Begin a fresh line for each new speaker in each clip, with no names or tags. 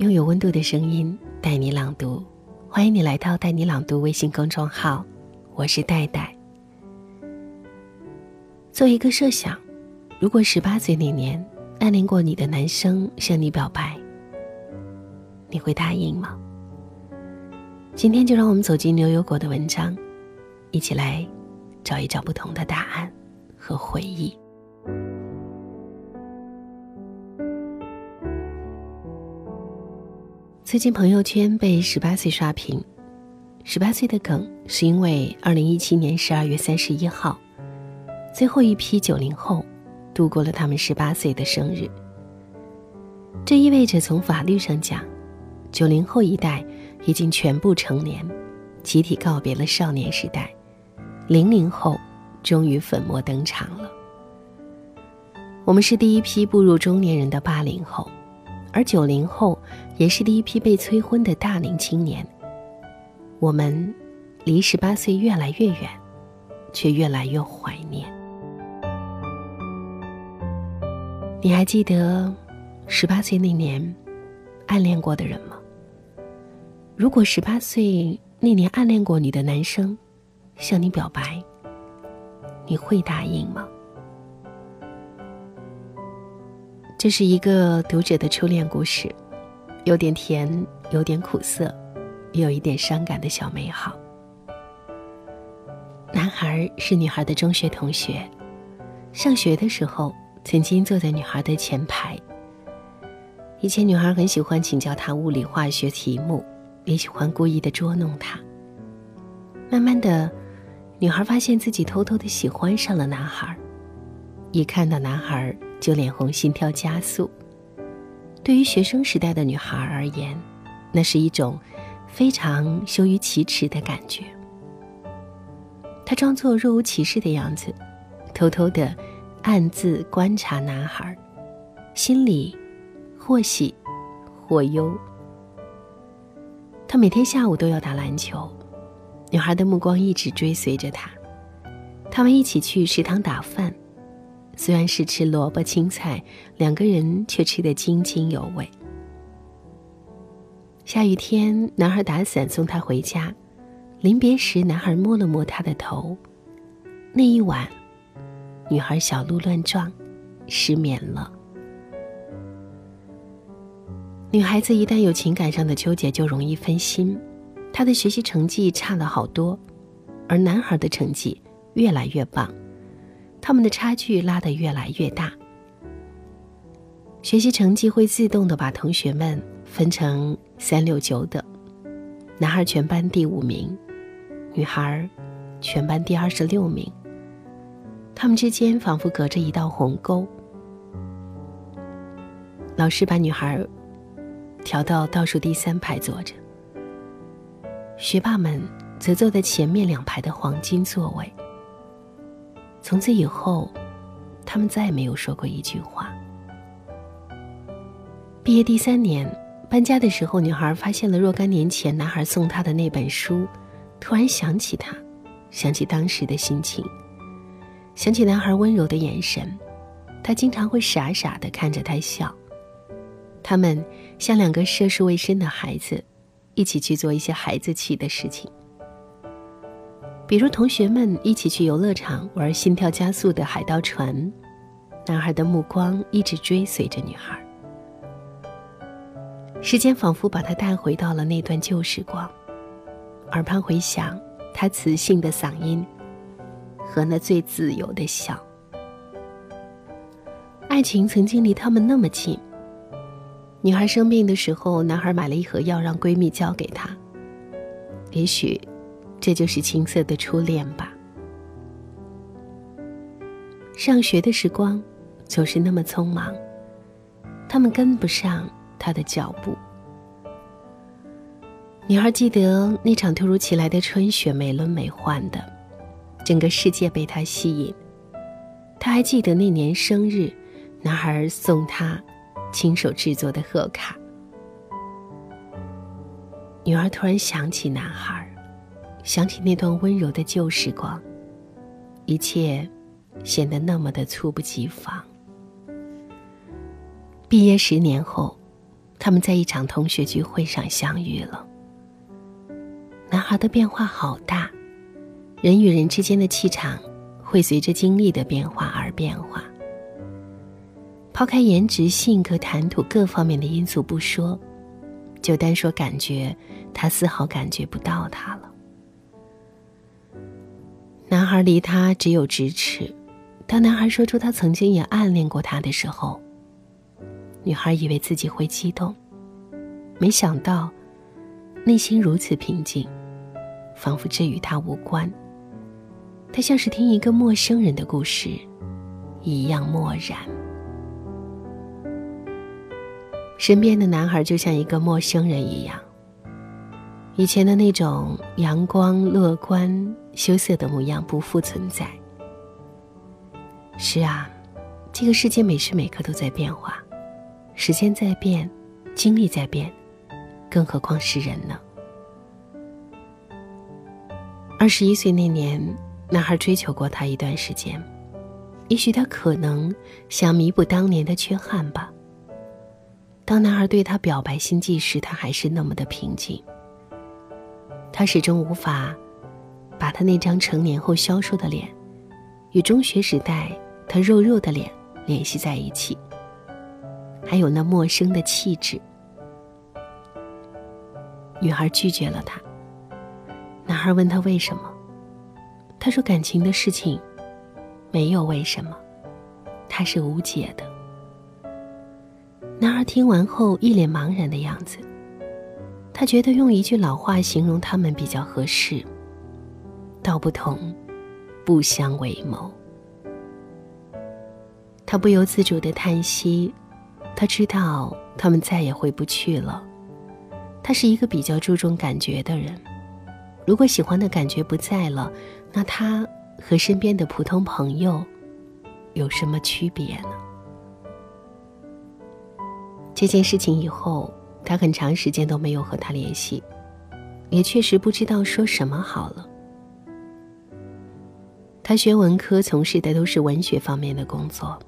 拥有温度的声音带你朗读，欢迎你来到带你朗读微信公众号，我是戴戴。做一个设想，如果十八岁那年暗恋过你的男生向你表白，你会答应吗？今天就让我们走进牛油果的文章，一起来找一找不同的答案和回忆。最近朋友圈被十八岁刷屏，十八岁的梗是因为二零一七年十二月三十一号，最后一批九零后度过了他们十八岁的生日。这意味着从法律上讲，九零后一代已经全部成年，集体告别了少年时代，零零后终于粉墨登场了。我们是第一批步入中年人的八零后。而九零后也是第一批被催婚的大龄青年。我们离十八岁越来越远，却越来越怀念。你还记得十八岁那年暗恋过的人吗？如果十八岁那年暗恋过你的男生向你表白，你会答应吗？这是一个读者的初恋故事，有点甜，有点苦涩，也有一点伤感的小美好。男孩是女孩的中学同学，上学的时候曾经坐在女孩的前排。以前女孩很喜欢请教他物理化学题目，也喜欢故意的捉弄他。慢慢的，女孩发现自己偷偷的喜欢上了男孩，一看到男孩。就脸红，心跳加速。对于学生时代的女孩而言，那是一种非常羞于启齿的感觉。她装作若无其事的样子，偷偷的暗自观察男孩，心里或喜或忧。他每天下午都要打篮球，女孩的目光一直追随着他。他们一起去食堂打饭。虽然是吃萝卜青菜，两个人却吃得津津有味。下雨天，男孩打伞送她回家，临别时，男孩摸了摸她的头。那一晚，女孩小鹿乱撞，失眠了。女孩子一旦有情感上的纠结，就容易分心。她的学习成绩差了好多，而男孩的成绩越来越棒。他们的差距拉得越来越大，学习成绩会自动的把同学们分成三六九等，男孩全班第五名，女孩全班第二十六名。他们之间仿佛隔着一道鸿沟。老师把女孩调到倒数第三排坐着，学霸们则坐在前面两排的黄金座位。从此以后，他们再也没有说过一句话。毕业第三年，搬家的时候，女孩发现了若干年前男孩送她的那本书，突然想起他，想起当时的心情，想起男孩温柔的眼神，他经常会傻傻的看着他笑。他们像两个涉世未深的孩子，一起去做一些孩子气的事情。比如同学们一起去游乐场玩心跳加速的海盗船，男孩的目光一直追随着女孩。时间仿佛把他带回到了那段旧时光，耳畔回响他磁性的嗓音和那最自由的笑。爱情曾经离他们那么近。女孩生病的时候，男孩买了一盒药让闺蜜交给她。也许。这就是青涩的初恋吧。上学的时光总是那么匆忙，他们跟不上他的脚步。女孩记得那场突如其来的春雪，美轮美奂的，整个世界被她吸引。她还记得那年生日，男孩送她亲手制作的贺卡。女儿突然想起男孩。想起那段温柔的旧时光，一切显得那么的猝不及防。毕业十年后，他们在一场同学聚会上相遇了。男孩的变化好大，人与人之间的气场会随着经历的变化而变化。抛开颜值、性格、谈吐各方面的因素不说，就单说感觉，他丝毫感觉不到他了。男孩离他只有咫尺，当男孩说出他曾经也暗恋过他的时候，女孩以为自己会激动，没想到内心如此平静。仿佛这与他无关，他像是听一个陌生人的故事，一样漠然。身边的男孩就像一个陌生人一样，以前的那种阳光、乐观、羞涩的模样不复存在。是啊，这个世界每时每刻都在变化，时间在变，经历在变，更何况是人呢？二十一岁那年，男孩追求过她一段时间，也许他可能想弥补当年的缺憾吧。当男孩对她表白心迹时，他还是那么的平静。他始终无法把他那张成年后消瘦的脸，与中学时代他肉肉的脸联系在一起，还有那陌生的气质。女孩拒绝了他。男孩问他为什么，他说感情的事情没有为什么，他是无解的。男孩听完后一脸茫然的样子，他觉得用一句老话形容他们比较合适：道不同，不相为谋。他不由自主的叹息，他知道他们再也回不去了。他是一个比较注重感觉的人。如果喜欢的感觉不在了，那他和身边的普通朋友有什么区别呢？这件事情以后，他很长时间都没有和他联系，也确实不知道说什么好了。他学文科，从事的都是文学方面的工作；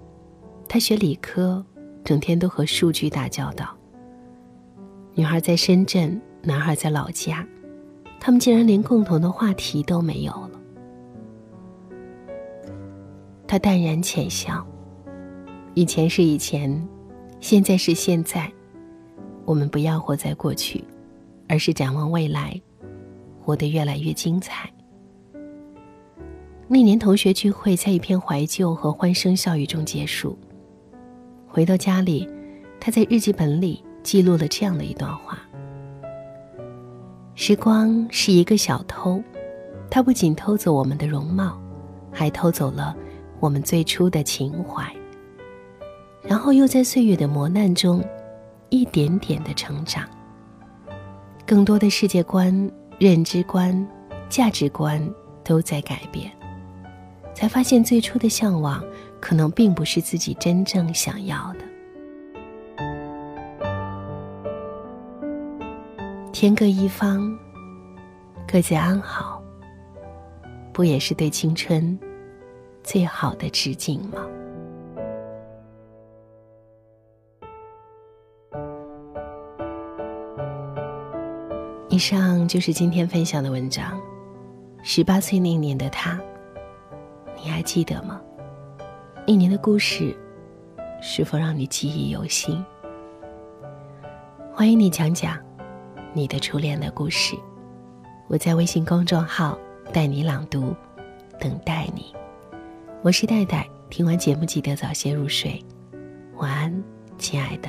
他学理科，整天都和数据打交道。女孩在深圳，男孩在老家。他们竟然连共同的话题都没有了。他淡然浅笑，以前是以前，现在是现在，我们不要活在过去，而是展望未来，活得越来越精彩。那年同学聚会在一片怀旧和欢声笑语中结束。回到家里，他在日记本里记录了这样的一段话。时光是一个小偷，它不仅偷走我们的容貌，还偷走了我们最初的情怀。然后又在岁月的磨难中，一点点的成长。更多的世界观、认知观、价值观都在改变，才发现最初的向往，可能并不是自己真正想要的。天各一方，各自安好，不也是对青春最好的致敬吗？以上就是今天分享的文章。十八岁那年的他，你还记得吗？一年的故事，是否让你记忆犹新？欢迎你讲讲。你的初恋的故事，我在微信公众号带你朗读，等待你。我是戴戴，听完节目记得早些入睡，晚安，亲爱的。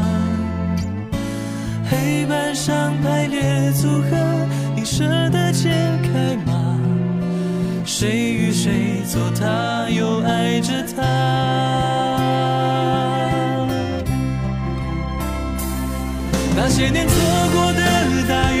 上排列组合，你舍得解开吗？谁与谁做他，又爱着他？那些年错过的大雨，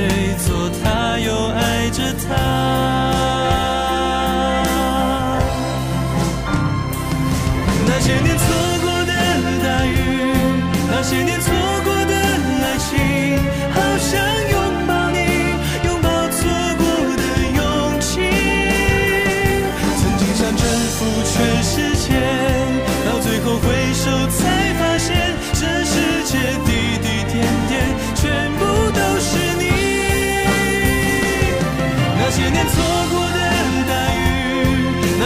谁做他，又爱着他？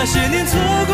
那些年错过